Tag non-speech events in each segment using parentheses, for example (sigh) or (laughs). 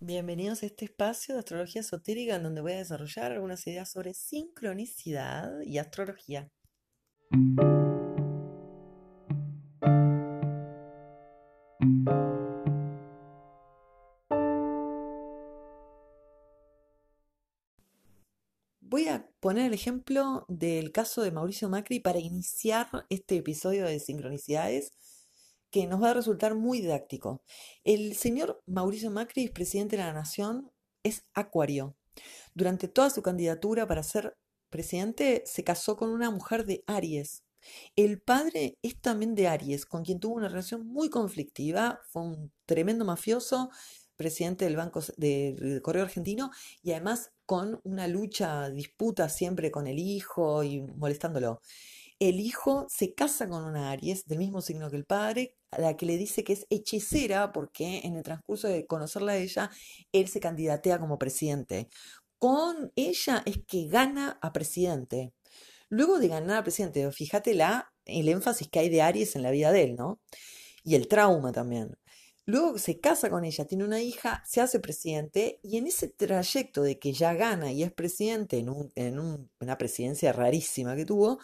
Bienvenidos a este espacio de astrología esotérica en donde voy a desarrollar algunas ideas sobre sincronicidad y astrología. Voy a poner el ejemplo del caso de Mauricio Macri para iniciar este episodio de sincronicidades que nos va a resultar muy didáctico. El señor Mauricio Macri, presidente de la Nación, es acuario. Durante toda su candidatura para ser presidente, se casó con una mujer de Aries. El padre es también de Aries, con quien tuvo una relación muy conflictiva, fue un tremendo mafioso, presidente del Banco del Correo Argentino, y además con una lucha, disputa siempre con el hijo y molestándolo. El hijo se casa con una Aries del mismo signo que el padre, a la que le dice que es hechicera porque en el transcurso de conocerla a ella, él se candidatea como presidente. Con ella es que gana a presidente. Luego de ganar a presidente, fíjate la, el énfasis que hay de Aries en la vida de él, ¿no? Y el trauma también. Luego se casa con ella, tiene una hija, se hace presidente y en ese trayecto de que ya gana y es presidente en, en una presidencia rarísima que tuvo,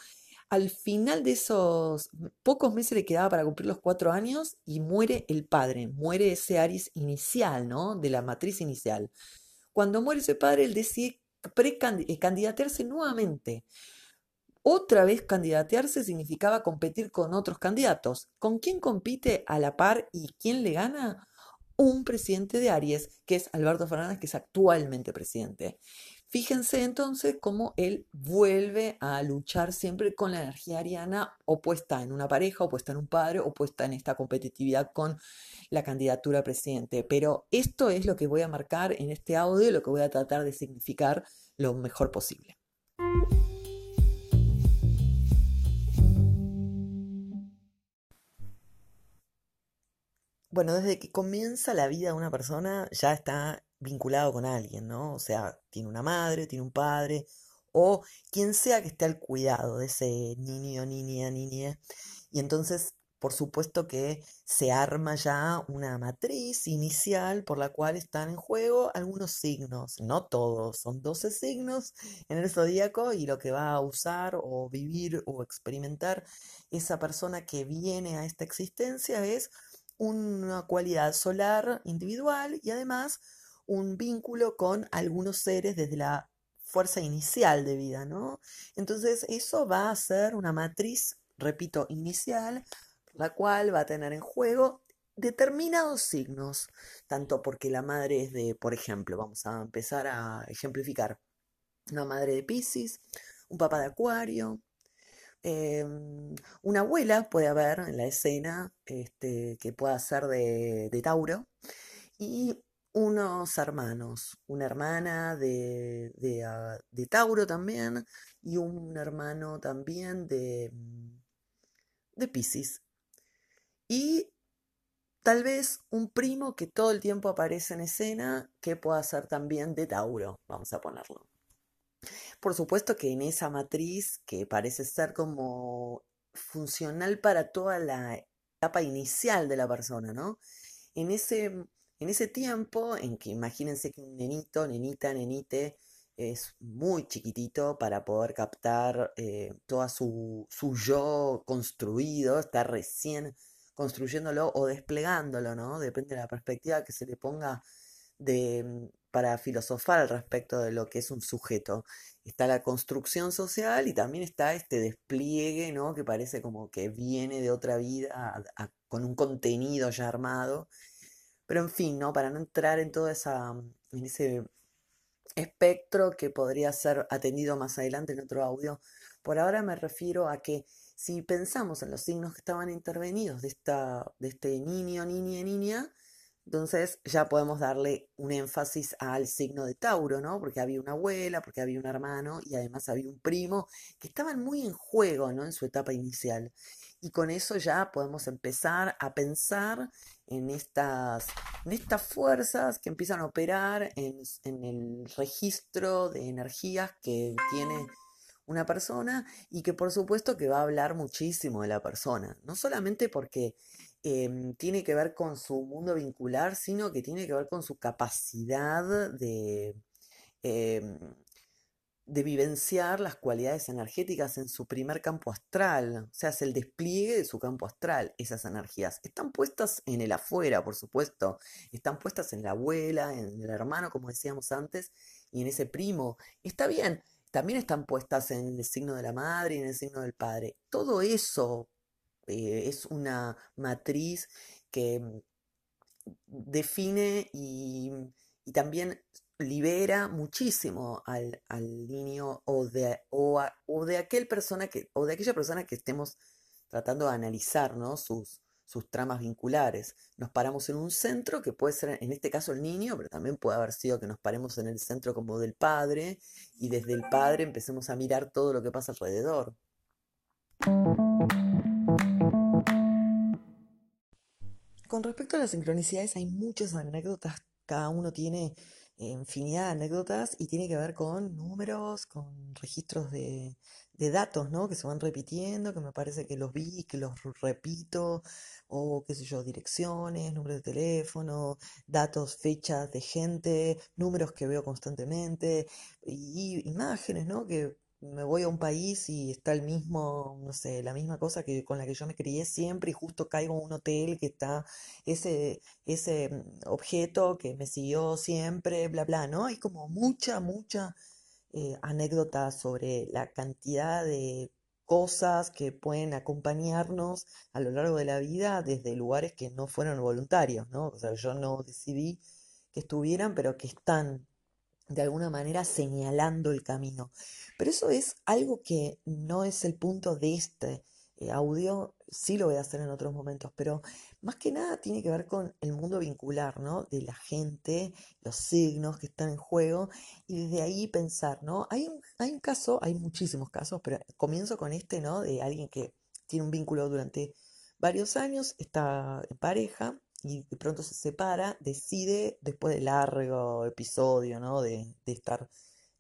al final de esos pocos meses le quedaba para cumplir los cuatro años y muere el padre, muere ese Aries inicial, ¿no? De la matriz inicial. Cuando muere ese padre, él decide eh, candidatearse nuevamente. Otra vez candidatearse significaba competir con otros candidatos. ¿Con quién compite a la par y quién le gana? Un presidente de Aries, que es Alberto Fernández, que es actualmente presidente. Fíjense entonces cómo él vuelve a luchar siempre con la energía ariana opuesta en una pareja, opuesta en un padre, opuesta en esta competitividad con la candidatura a presidente. Pero esto es lo que voy a marcar en este audio, lo que voy a tratar de significar lo mejor posible. Bueno, desde que comienza la vida de una persona ya está vinculado con alguien, ¿no? O sea, tiene una madre, tiene un padre, o quien sea que esté al cuidado de ese niño, niña, niña. Y entonces, por supuesto que se arma ya una matriz inicial por la cual están en juego algunos signos, no todos, son 12 signos en el zodíaco y lo que va a usar o vivir o experimentar esa persona que viene a esta existencia es una cualidad solar individual y además un vínculo con algunos seres desde la fuerza inicial de vida, ¿no? Entonces eso va a ser una matriz, repito, inicial, la cual va a tener en juego determinados signos, tanto porque la madre es de, por ejemplo, vamos a empezar a ejemplificar, una madre de Pisces, un papá de Acuario, em, una abuela puede haber en la escena este, que pueda ser de, de Tauro, y unos hermanos, una hermana de, ah, de, Tauro también y un hermano también de, mm, de Pisces. Y tal vez un primo que todo el tiempo aparece en escena que pueda ser también de Tauro, vamos a ponerlo. Por supuesto que en esa matriz que parece ser como funcional para toda la etapa inicial de la persona, ¿no? En ese en ese tiempo, en que imagínense que un nenito, nenita, nenite, es muy chiquitito para poder captar eh, toda su, su, yo construido, está recién construyéndolo o desplegándolo, ¿no? Depende de la perspectiva que se le ponga de, mm, para filosofar al respecto de lo que es un sujeto. Está la construcción social y también está este despliegue, ¿no? Que parece como que viene de otra vida con un contenido ya armado pero en fin, ¿no? Para no entrar en todo esa, mm, en ese espectro que podría ser atendido más adelante en otro audio, por ahora me refiero a que si pensamos en los signos que estaban intervenidos de, esta, de este niño, niña, niña, entonces ya podemos darle un énfasis al signo de Tauro, ¿no? Porque había una abuela, porque había un hermano y además había un primo que estaban muy en juego, ¿no? En su etapa inicial. Y con eso ya podemos empezar a pensar en estas, en estas fuerzas que empiezan a operar en, en el registro de energías que tiene una persona y que por supuesto que va a hablar muchísimo de la persona, no solamente porque em, tiene que ver con su mundo vincular, sino que tiene que ver con su capacidad de, em, de vivenciar las cualidades energéticas en su primer campo astral, o sea, es el despliegue de su campo astral, esas energías. Están puestas en el afuera, por supuesto, están puestas en la abuela, en el hermano, como decíamos antes, y en ese primo. Está bien, también están puestas en el signo de la madre y en el signo del padre. Todo eso eh, es una matriz que mm, define y, y también libera muchísimo al, al niño o de, o, de aquel persona que, o de aquella persona que estemos tratando de analizar ¿no? sus, sus tramas vinculares. Nos paramos en un centro que puede ser, en este caso, el niño, pero también puede haber sido que nos paremos en el centro como del padre y desde el padre empecemos a mirar todo lo que pasa alrededor. Con respecto a las sincronicidades, hay muchas anécdotas, cada uno tiene infinidad de anécdotas y tiene que ver con números, con registros de, datos, ¿no? Que se van repitiendo, que me parece que los vi, que los repito, o qué sé yo, direcciones, números de teléfono, datos, fechas de gente, números que veo constantemente, y imágenes, ¿no? Que me voy a un país y está el mismo, no sé, la misma cosa que con la que yo me crié siempre y justo caigo en un hotel que está ese, ese mm, objeto que me siguió siempre, bla, bla, ¿no? Hay como mucha, mucha eh, anécdota sobre la cantidad de cosas que pueden acompañarnos a lo largo de la vida desde lugares que no fueron voluntarios, ¿no? O sea, yo no decidí que estuvieran, pero que están de alguna manera señalando el camino. Pero eso es algo que no es el punto de este eh, audio, sí lo voy a hacer en otros momentos, pero más que nada tiene que ver con el mundo vincular, ¿no? De la gente, los signos que están en juego y desde ahí pensar, ¿no? Hay un, hay un caso, hay muchísimos casos, pero comienzo con este, ¿no? De alguien que tiene un vínculo durante varios años, está en pareja y de pronto se separa, decide, después de largo episodio, ¿no? De, de estar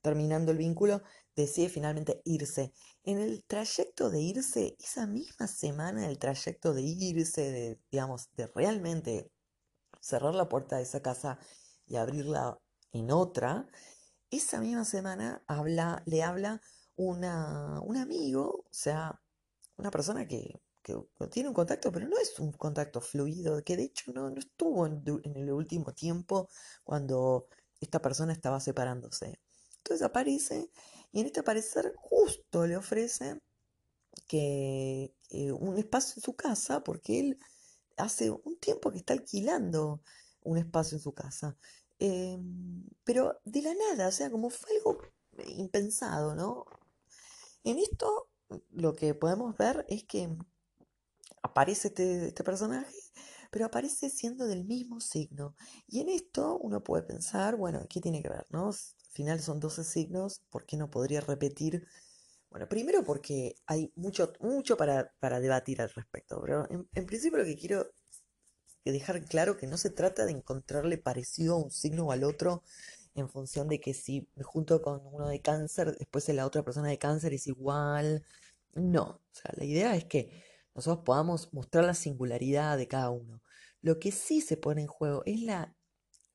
terminando el vínculo, decide finalmente irse. En el trayecto de irse, esa misma semana, el trayecto de irse, de, digamos, de realmente cerrar la puerta de esa casa y abrirla en otra, esa misma semana habla, le habla una, un amigo, o sea, una persona que que tiene un contacto, pero no es un contacto fluido, que de hecho no, no estuvo en, el último tiempo cuando esta persona estaba separándose. Entonces aparece y en este aparecer justo le ofrece que un espacio en su casa, porque él hace un tiempo que está alquilando un espacio en su casa. Em, pero de la nada, o sea, como fue algo impensado, ¿no? En esto lo que podemos ver es que aparece este, este, personaje, pero aparece siendo del mismo signo. Y en esto uno puede pensar, bueno, ¿qué tiene que ver? ¿no? Al final son 12 signos, ¿por qué no podría repetir? Bueno, primero porque hay mucho, mucho para, debatir al respecto, pero en, en principio lo que quiero dejar claro que no se trata de encontrarle parecido a un signo o al otro en función de que si me junto con uno de cáncer, después la otra persona de cáncer es igual. No, o sea, la idea es que nosotros podamos mostrar la singularidad de cada uno. Lo que sí se pone en juego es la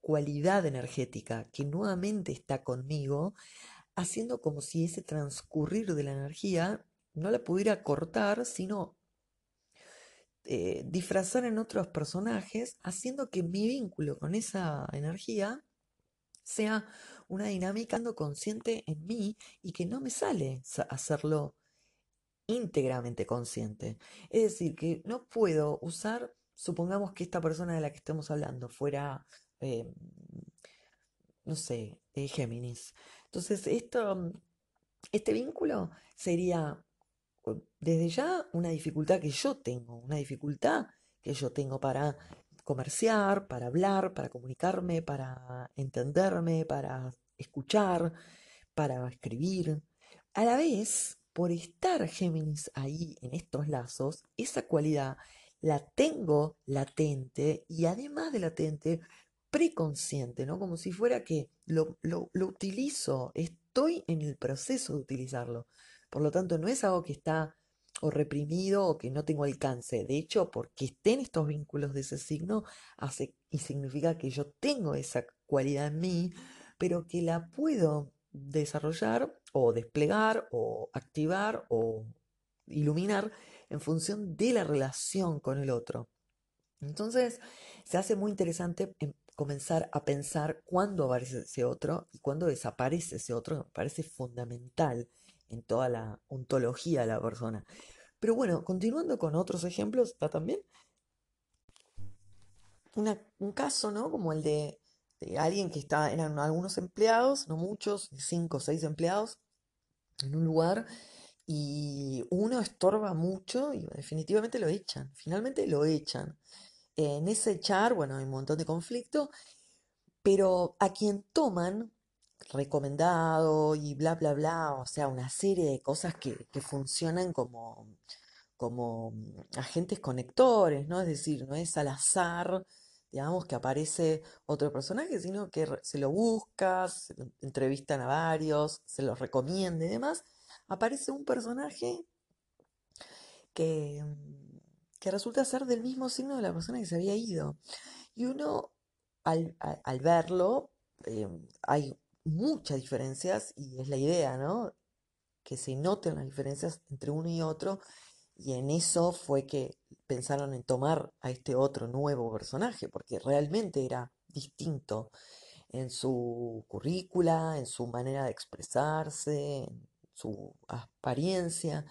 cualidad energética que nuevamente está conmigo, haciendo como si ese transcurrir de la energía no la pudiera cortar, sino eh, disfrazar en otros personajes, haciendo que mi vínculo con esa energía sea una dinámica consciente en mí y que no me sale hacerlo íntegramente consciente. Es decir, que no puedo usar, supongamos que esta persona de la que estamos hablando fuera, eh, no sé, Géminis. Entonces, esto, este vínculo sería desde ya una dificultad que yo tengo, una dificultad que yo tengo para comerciar, para hablar, para comunicarme, para entenderme, para escuchar, para escribir. A la vez, por estar Géminis ahí en estos lazos, esa cualidad la tengo latente y además de latente, preconsciente, ¿no? Como si fuera que lo, lo, utilizo, estoy en el proceso de utilizarlo. Por lo tanto, no es algo que está o reprimido o que no tengo alcance. De hecho, porque estén estos vínculos de ese signo, hace y significa que yo tengo esa cualidad en mí, pero que la puedo desarrollar o desplegar o activar o iluminar en función de la relación con el otro. Entonces, se hace muy interesante em, comenzar a pensar cuándo aparece ese otro y cuándo desaparece ese otro, me parece fundamental en toda la ontología de la persona. Pero bueno, continuando con otros ejemplos, está también un caso, ¿no? Como el de, alguien que está, eran algunos empleados, no muchos, cinco o seis empleados, en un lugar, y uno estorba mucho y definitivamente lo echan, finalmente lo echan. En ese echar, bueno, hay un montón de conflicto, pero a quien toman recomendado y bla, bla, bla, o sea, una serie de cosas que, funcionan como, como mm, agentes conectores, ¿no? Es decir, no es al azar, digamos, que aparece otro personaje, sino que se lo buscas, entrevistan a varios, se los recomienda y demás, aparece un personaje que, mm, que resulta ser del mismo signo de la persona que se había ido. Y uno, al, verlo, eh, hay muchas diferencias y es la idea, ¿no? Que se noten las diferencias entre uno y otro y en eso fue que pensaron en tomar a este otro nuevo personaje, porque realmente era distinto en su currícula, en su manera de expresarse, en su apariencia.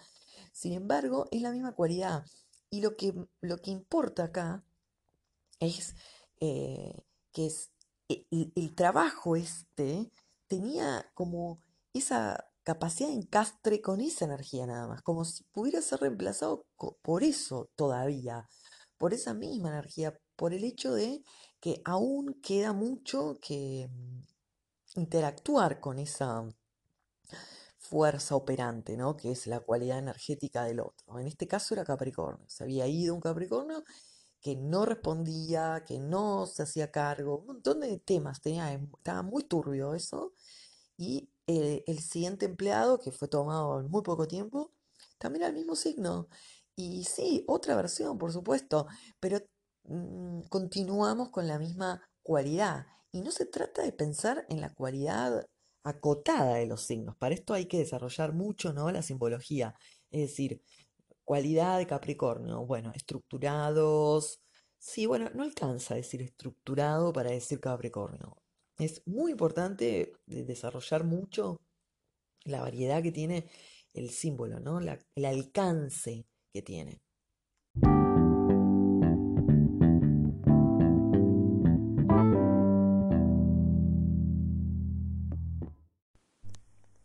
Sin embargo, es la misma cualidad. Y lo que, lo que importa acá es eh, que es e, el trabajo este tenía como esa capacidad de encastre con esa energía nada más, como si pudiera ser reemplazado por eso todavía, por esa misma energía, por el hecho de que aún queda mucho que mm, interactuar con esa fuerza operante, ¿no? Que es la cualidad energética del otro. En este caso era Capricornio. Se había ido un Capricornio que no respondía, que no se hacía cargo, un montón de temas, tenía, estaba muy turbio eso. Y el siguiente empleado, que fue tomado en muy poco tiempo, también era el mismo signo. Y sí, otra versión, por supuesto, pero mm, continuamos con la misma cualidad. Y no se trata de pensar en la cualidad acotada de los signos. Para esto hay que desarrollar mucho, ¿no? La simbología. Es decir, Cualidad de Capricornio, bueno, estructurados. Sí, bueno, no alcanza a decir estructurado para decir Capricornio. Es muy importante desarrollar mucho la variedad que tiene el símbolo, ¿no? el alcance que tiene.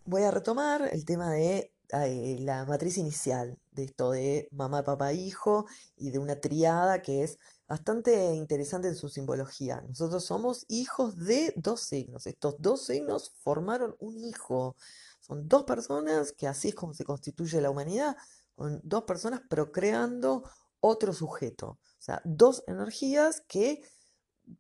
Voy a retomar el tema de eh, la matriz inicial de esto de mamá, papá, hijo y de una triada que es bastante interesante en su simbología. Nosotros somos hijos de dos signos. Estos dos signos formaron un hijo. Son dos personas que así es como se constituye la humanidad, con dos personas procreando otro sujeto. O sea, dos energías que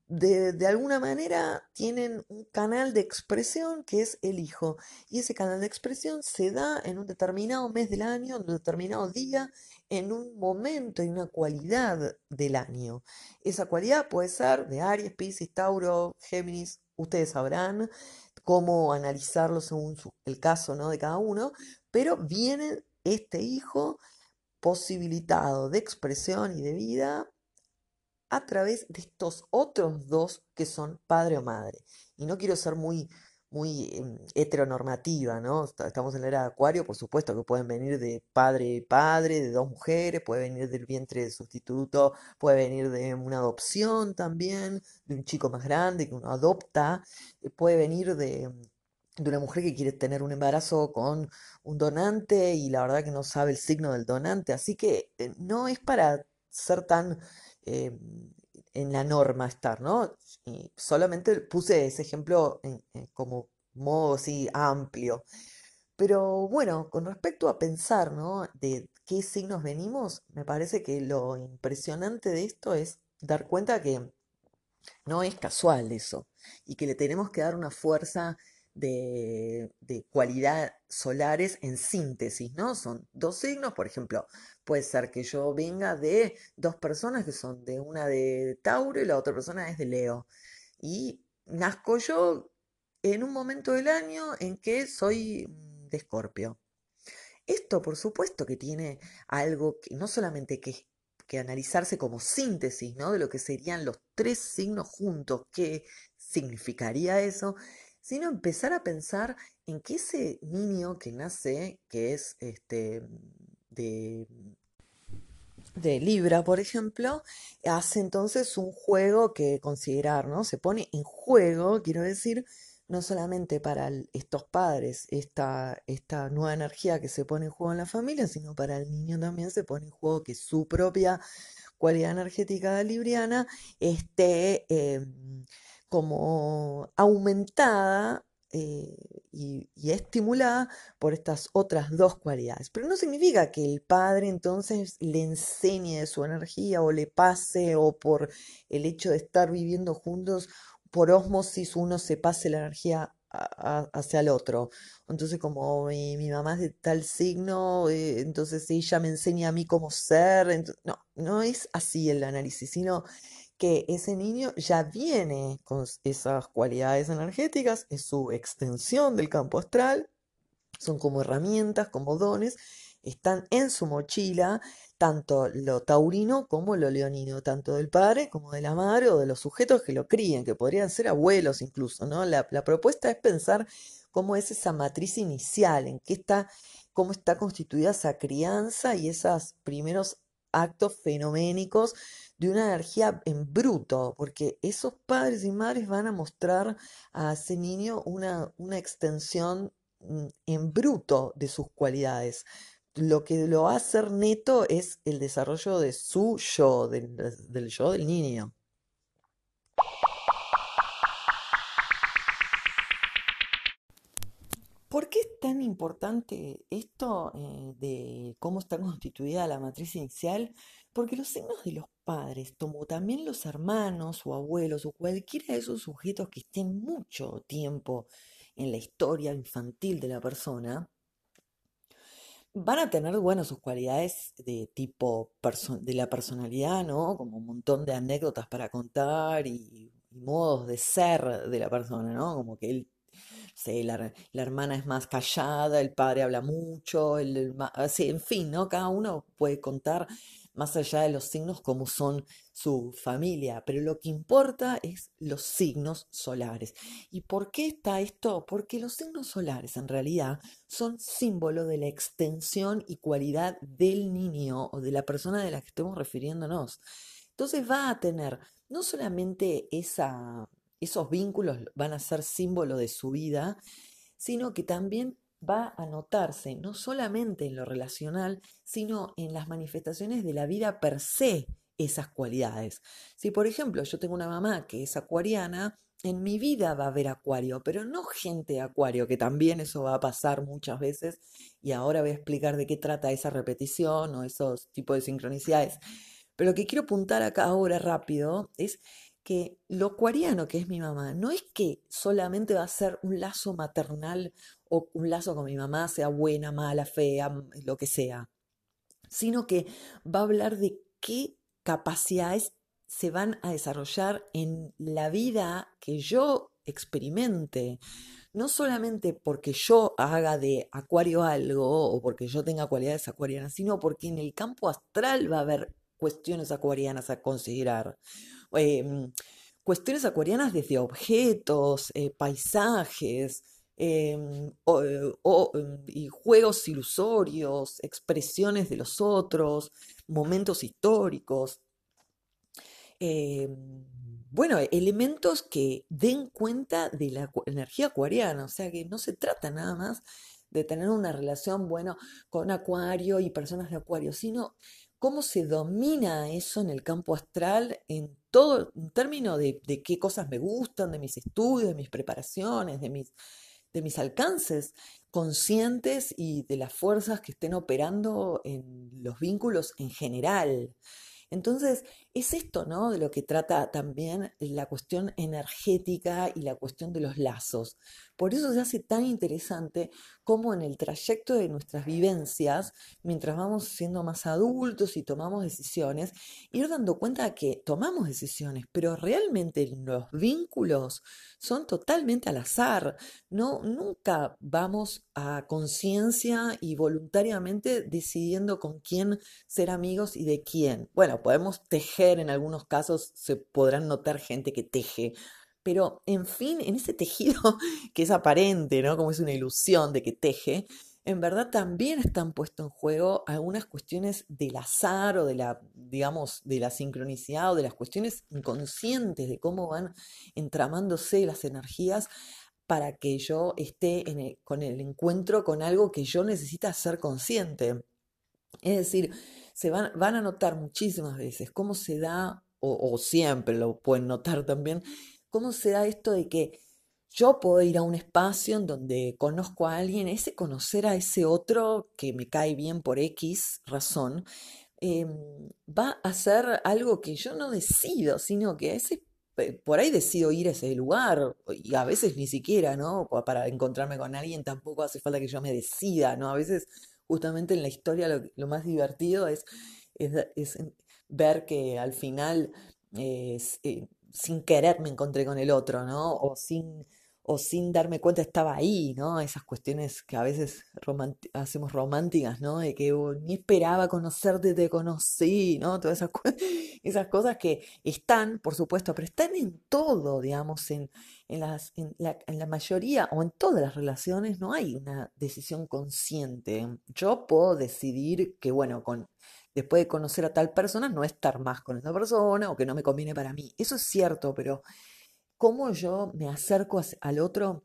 de, alguna manera tienen un canal de expresión que es el hijo. Y ese canal de expresión se da en un determinado mes del año, en un determinado día, en un momento, y una cualidad del año. Esa cualidad puede ser de Aries, Pisces, Tauro, Géminis, ustedes sabrán cómo analizarlo según el caso ¿no? de cada uno, pero viene este hijo posibilitado de expresión y de vida a través de estos otros dos que son padre o madre. Y no quiero ser muy, muy em, heteronormativa, ¿no? Estamos en la era de Acuario, por supuesto que pueden venir de padre y padre, de dos mujeres, puede venir del vientre de sustituto, puede venir de una adopción también, de un chico más grande que uno adopta, eh, puede venir de, una mujer que quiere tener un embarazo con un donante y la verdad que no sabe el signo del donante, así que eh, no es para ser tan Em, en la norma estar, ¿no? Y solamente puse ese ejemplo como modo así amplio. Pero bueno, con respecto a pensar, ¿no? De qué signos venimos, me parece que lo impresionante de esto es dar cuenta que no es casual eso y que le tenemos que dar una fuerza de, de cualidad solares en síntesis, ¿no? Son dos signos, por ejemplo, puede ser que yo venga de dos personas que son de una de Tauro y la otra persona es de Leo. Y nazco yo en un momento del año en que soy de Escorpio. Esto, por supuesto, que tiene algo que no solamente que, que analizarse como síntesis, ¿no? De lo que serían los tres signos juntos, qué significaría eso, sino empezar a pensar en que ese niño que nace, que es este de de Libra, por ejemplo, hace entonces un juego que considerar, ¿no? Se pone en juego, quiero decir, no solamente para estos padres, esta, esta nueva energía que se pone en juego en la familia, sino para el niño también se pone en juego que su propia cualidad energética libriana esté em, como aumentada eh, y, estimulada por estas otras dos cualidades. Pero no significa que el padre entonces le enseñe su energía o le pase o por el hecho de estar viviendo juntos, por osmosis uno se pase la energía hacia el otro. Entonces, como mi, mamá es de tal signo, eh, entonces ella me enseña a mí cómo ser. no, no es así el análisis, sino que ese niño ya viene con esas cualidades energéticas, es su extensión del campo astral, son como herramientas, como dones, están en su mochila, tanto lo taurino como lo leonino, tanto del padre como de la madre o de los sujetos que lo críen, que podrían ser abuelos incluso, ¿no? La, propuesta es pensar cómo es esa matriz inicial, en qué está, cómo está constituida esa crianza y esos primeros actos fenoménicos de una energía en bruto, porque esos padres y madres van a mostrar a ese niño una, una extensión mm, en bruto de sus cualidades. Lo que lo va a hacer neto es el desarrollo de su yo, del, del yo del niño. ¿Por qué es tan importante esto eh, de cómo está constituida la matriz inicial? Porque los signos de los padres, como también los hermanos o abuelos o cualquiera de esos sujetos que estén mucho tiempo en la historia infantil de la persona, van a tener, bueno, sus cualidades de tipo de la personalidad, ¿no? Como un montón de anécdotas para contar y, modos de ser de la persona, ¿no? Como que él la, hermana es más callada, el padre habla mucho, el, así, en fin, ¿no? Cada uno puede contar más allá de los signos como son su familia, pero lo que importa es los signos solares. ¿Y por qué está esto? Porque los signos solares en realidad son símbolo de la extensión y cualidad del niño o de la persona de la que estemos refiriéndonos. Entonces va a tener no solamente esa esos vínculos van a ser símbolo de su vida, sino que también va a notarse no solamente en lo relacional, sino en las manifestaciones de la vida per se esas cualidades. Si por ejemplo yo tengo una mamá que es acuariana, en mi vida va a haber acuario, pero no gente acuario, que también eso va a pasar muchas veces y ahora voy a explicar de qué trata esa repetición o esos tipos de sincronicidades. Pero lo que quiero apuntar acá ahora rápido es que lo acuariano que es mi mamá no es que solamente va a ser un lazo maternal o un lazo con mi mamá, sea buena, mala, fea, lo que sea, sino que va a hablar de qué capacidades se van a desarrollar en la vida que yo experimente. No solamente porque yo haga de acuario algo o porque yo tenga cualidades acuarianas, sino porque en el campo astral va a haber cuestiones acuarianas a considerar. Em, cuestiones acuarianas desde objetos, eh, paisajes, em, em, y juegos ilusorios, expresiones de los otros, momentos históricos. bueno, elementos que den cuenta de la energía acuariana, o sea que no se trata nada más de tener una relación, bueno, con Acuario y personas de Acuario, sino cómo se domina eso en el campo astral en todo, en términos de, qué cosas me gustan, de mis estudios, de mis preparaciones, de mis, de mis alcances conscientes y de las fuerzas que estén operando en los vínculos en general. Entonces, es esto, ¿no? De lo que trata también la cuestión energética y la cuestión de los lazos. Por eso se hace tan interesante cómo en el trayecto de nuestras vivencias, mientras vamos siendo más adultos y tomamos decisiones, ir dando cuenta de que tomamos decisiones, pero realmente los vínculos son totalmente al azar. No, nunca vamos a conciencia y voluntariamente decidiendo con quién ser amigos y de quién. Bueno, podemos tejer, en algunos casos se podrán notar gente que teje, pero en fin, en ese tejido (laughs) que es aparente, ¿no? Como es una ilusión de que teje, en verdad también están puestos en juego algunas cuestiones del azar o de la, digamos, de la sincronicidad o de las cuestiones inconscientes de cómo van entramándose las energías para que yo esté con el encuentro con algo que yo necesito ser consciente. Es decir, se van, van a notar muchísimas veces cómo se da, o, siempre lo pueden notar también, cómo se da esto de que yo puedo ir a un espacio en donde conozco a alguien, ese conocer a ese otro que me cae bien por X razón, em, va a ser algo que yo no decido, sino que ese, por ahí decido ir a ese lugar, y a veces ni siquiera, ¿no? Para encontrarme con alguien tampoco hace falta que yo me decida, ¿no? A veces justamente en la historia lo, más divertido es, es, ver que al final eh, sin querer me encontré con el otro, ¿no? O sin, o sin darme cuenta estaba ahí, ¿no? Esas cuestiones que a veces hacemos románticas, ¿no? De que oh, ni esperaba conocerte, te conocí, ¿no? Todas (laughs) esas, cosas que están, por supuesto, pero están en todo, digamos, en, en, las, en, la, en la mayoría o en todas las relaciones no hay una decisión consciente. Yo puedo decidir que, bueno, con después de conocer a tal persona, no estar más con esa persona o que no me conviene para mí. Eso es cierto, pero cómo yo me acerco al otro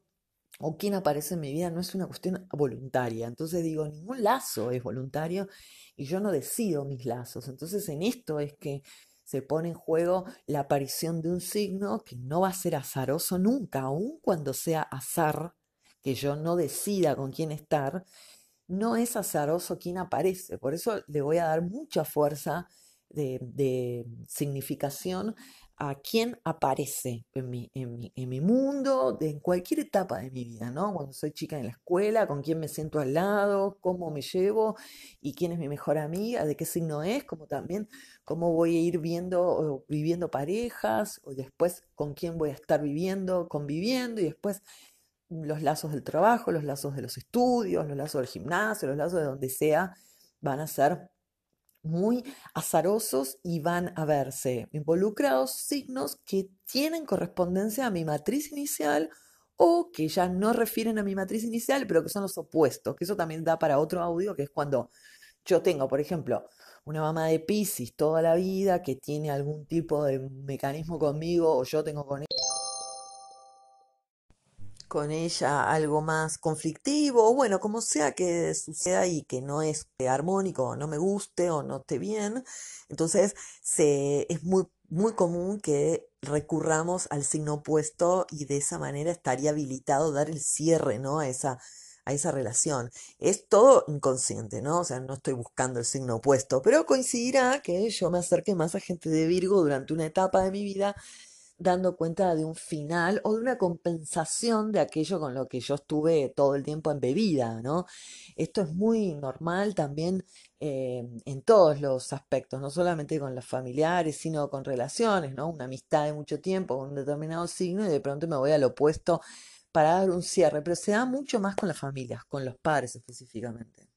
o quién aparece en mi vida no es una cuestión voluntaria. Entonces digo, ningún lazo es voluntario y yo no decido mis lazos. Entonces en esto es que se pone en juego la aparición de un signo que no va a ser azaroso nunca, aun cuando sea azar, que yo no decida con quién estar, no es azaroso quien aparece. Por eso le voy a dar mucha fuerza de, significación a quien aparece en mi, mundo, en cualquier etapa de mi vida, ¿no? Cuando soy chica en la escuela, con quién me siento al lado, cómo me llevo y quién es mi mejor amiga, de qué signo es, como también cómo voy a ir viendo viviendo parejas, o después con quién voy a estar viviendo, conviviendo, y después los lazos del trabajo, los lazos de los estudios, los lazos del gimnasio, los lazos de donde sea, van a ser muy azarosos y van a verse involucrados signos que tienen correspondencia a mi matriz inicial o que ya no refieren a mi matriz inicial, pero que son los opuestos, que eso también da para otro audio, que es cuando yo tengo, por ejemplo, una mamá de Pisces toda la vida que tiene algún tipo de mecanismo conmigo o yo tengo con ella con ella algo más conflictivo, o bueno, como sea que suceda y que no es armónico, o no me guste o no esté bien, entonces se, es muy, muy común que recurramos al signo opuesto y de esa manera estaría habilitado dar el cierre, ¿no? A esa, a esa relación. Es todo inconsciente, ¿no? O sea, no estoy buscando el signo opuesto, pero coincidirá que yo me acerque más a gente de Virgo durante una etapa de mi vida dando cuenta de un final o de una compensación de aquello con lo que yo estuve todo el tiempo embebida, ¿no? Esto es muy normal también eh, en todos los aspectos, no solamente con los familiares, sino con relaciones, ¿no? Una amistad de mucho tiempo con un determinado signo y de pronto me voy al opuesto para dar un cierre, pero se da mucho más con las familias, con los padres específicamente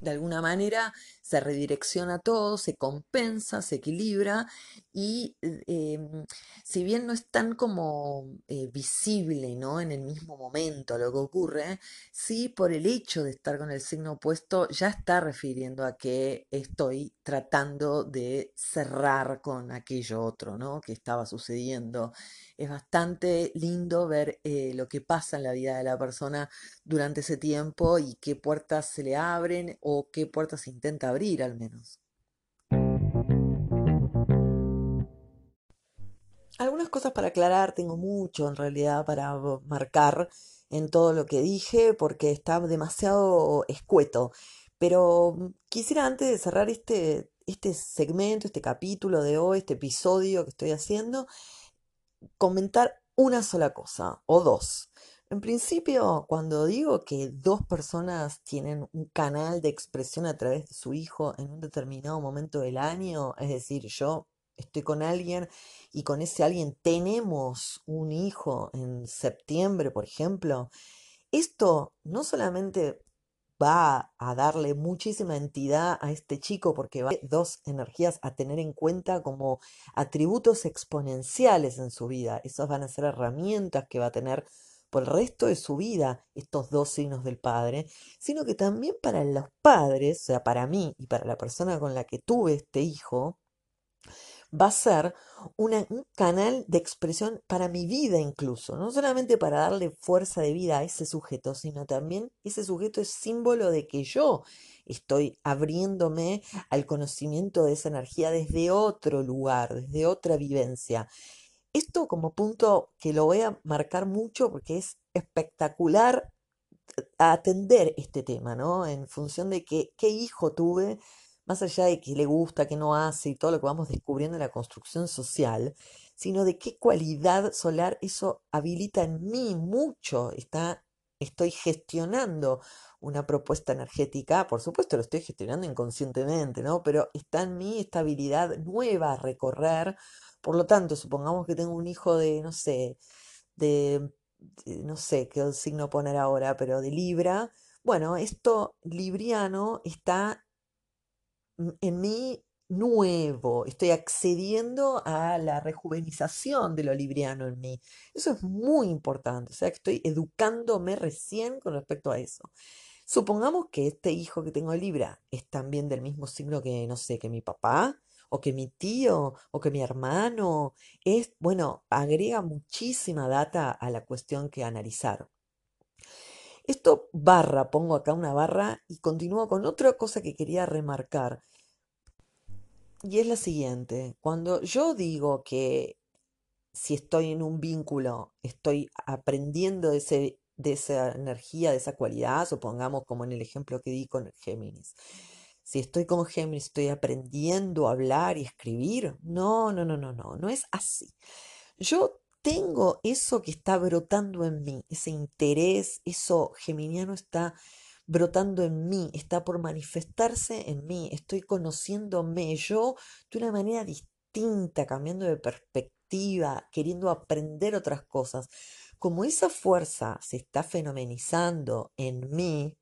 de alguna manera se redirecciona todo, se compensa, se equilibra y em, si bien no es tan como eh, visible ¿no? en el mismo momento lo que ocurre, sí por el hecho de estar con el signo opuesto ya está refiriendo a que estoy tratando de cerrar con aquello otro ¿no? que estaba sucediendo es bastante lindo ver eh, lo que pasa en la vida de la persona durante ese tiempo y qué puertas se le abren o qué puertas intenta abrir al menos. Algunas cosas para aclarar, tengo mucho en realidad para marcar en todo lo que dije porque está demasiado escueto. Pero quisiera antes de cerrar este, este segmento, este capítulo de hoy, este episodio que estoy haciendo, comentar una sola cosa o dos. En principio, cuando digo que dos personas tienen un canal de expresión a través de su hijo en un determinado momento del año, es decir, yo estoy con alguien y con ese alguien tenemos un hijo en septiembre, por ejemplo, esto no solamente va a darle muchísima entidad a este chico porque va a dos energías a tener en cuenta como atributos exponenciales en su vida. Esas van a ser herramientas que va a tener por el resto de su vida estos dos signos del padre, sino que también para los padres, o sea, para mí y para la persona con la que tuve este hijo, va a ser un canal de expresión para mi vida incluso, no solamente para darle fuerza de vida a ese sujeto, sino también ese sujeto es símbolo de que yo estoy abriéndome al conocimiento de esa energía desde otro lugar, desde otra vivencia. Esto como punto que lo voy a marcar mucho porque es espectacular atender este tema, ¿no? En función de qué hijo tuve, más allá de que le gusta, que no hace y todo lo que vamos descubriendo en la construcción social, sino de qué cualidad solar eso habilita en mí mucho. Está, estoy gestionando una propuesta energética, por supuesto lo estoy gestionando inconscientemente, ¿no? Pero está en mí esta habilidad nueva a recorrer. Por lo tanto, supongamos que tengo un hijo de, no sé, de, no sé qué signo poner ahora, pero de Libra. Bueno, esto libriano está en mí nuevo, estoy accediendo a la rejuvenización de lo libriano en mí. Eso es muy importante, o sea que estoy educándome recién con respecto a eso. Supongamos que este hijo que tengo de Libra es también del mismo signo que, no sé, que mi papá, o que mi tío, o que mi hermano. Es, bueno, agrega muchísima data a la cuestión que analizar. Esto barra, pongo acá una barra y continúo con otra cosa que quería remarcar. Y es la siguiente, cuando yo digo que si estoy en un vínculo, estoy aprendiendo de, ese, de esa energía, de esa cualidad, supongamos como en el ejemplo que di con Géminis. Si estoy con Géminis, estoy aprendiendo a hablar y escribir. No, no, no, no, no, no es así. Yo tengo eso que está brotando en mí, ese interés, eso geminiano está brotando en mí, está por manifestarse en mí, estoy conociéndome yo de una manera distinta, cambiando de perspectiva, queriendo aprender otras cosas. Como esa fuerza se está fenomenizando en mí,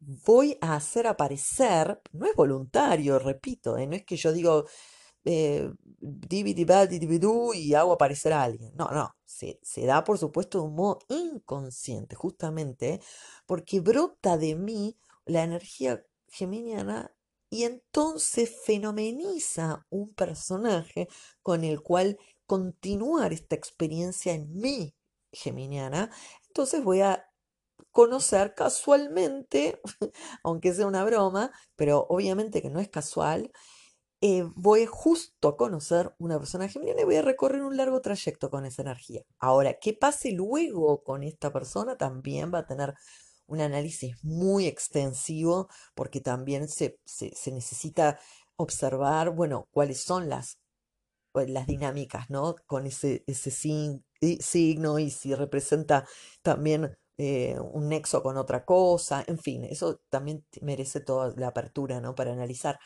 voy a hacer aparecer, no es voluntario, repito, ¿eh? no es que yo digo, eh, y hago aparecer a alguien. No, no, se, se, da por supuesto de un modo inconsciente, justamente porque brota de mí la energía geminiana y entonces fenomeniza un personaje con el cual continuar esta experiencia en mí geminiana. Entonces voy a conocer casualmente, (laughs) aunque sea una broma, pero obviamente que no es casual, eh, voy justo a conocer una persona geminiana y voy a recorrer un largo trayecto con esa energía. Ahora, ¿qué pase luego con esta persona? También va a tener un análisis muy extensivo porque también se, necesita observar, bueno, cuáles son las, pues, las dinámicas, ¿no? Con ese, ese signo y si representa también eh, un nexo con otra cosa, en fin, eso también merece toda la apertura, ¿no? Para analizar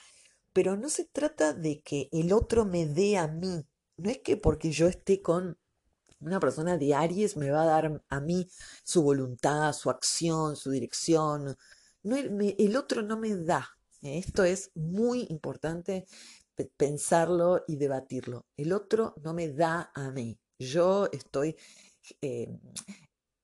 pero no se trata de que el otro me dé a mí. No es que porque yo esté con una persona de Aries me va a dar a mí su voluntad, su acción, su dirección. No, el otro no me da. Esto es muy importante pensarlo y debatirlo. El otro no me da a mí. Yo estoy, eh,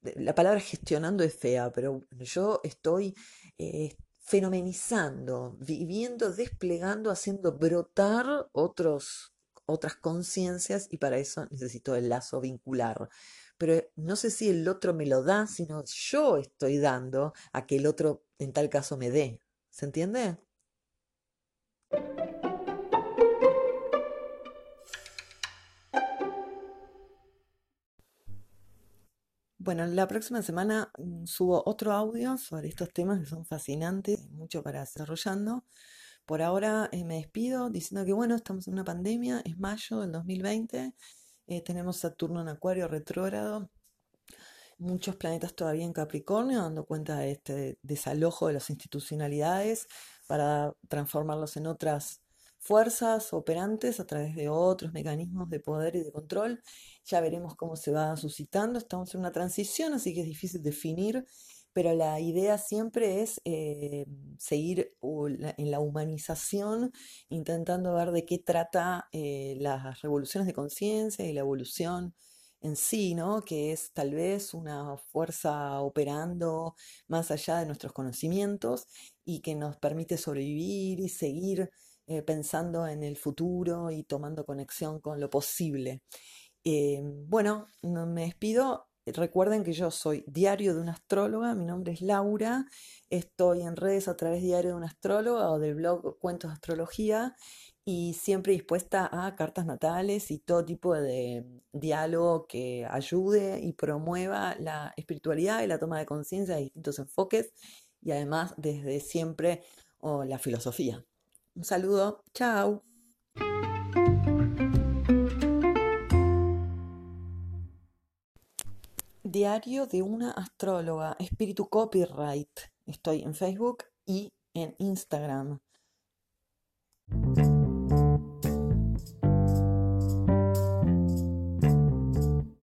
la palabra gestionando es fea, pero yo estoy eh, fenomenizando, viviendo, desplegando, haciendo brotar otros, otras conciencias y para eso necesito el lazo vincular. Pero no sé si el otro me lo da, sino yo estoy dando a que el otro en tal caso me dé. ¿Se entiende? Bueno, la próxima semana mm, subo otro audio sobre estos temas que son fascinantes, mucho para desarrollando, por ahora eh, me despido diciendo que bueno, estamos en una pandemia, es mayo del 2020, eh, tenemos Saturno en Acuario retrógrado, muchos planetas todavía en Capricornio, dando cuenta de este desalojo de las institucionalidades para transformarlos en otras fuerzas operantes a través de otros mecanismos de poder y de control. Ya veremos cómo se va suscitando. Estamos en una transición, así que es difícil definir, pero la idea siempre es eh, seguir en la humanización, intentando ver de qué trata eh, las revoluciones de conciencia y la evolución en sí, ¿no? Que es tal vez una fuerza operando más allá de nuestros conocimientos y que nos permite sobrevivir y seguir eh, pensando en el futuro y tomando conexión con lo posible. Eh, bueno, me despido. Recuerden que yo soy Diario de una Astróloga, mi nombre es Laura, estoy en redes a través de Diario de una Astróloga o del blog Cuentos de Astrología y siempre dispuesta a cartas natales y todo tipo de diálogo que ayude y promueva la espiritualidad y la toma de conciencia de distintos enfoques y además desde siempre la filosofía. Un saludo, chao. Diario de una astróloga, Espíritu Copyright. Estoy en Facebook y en Instagram.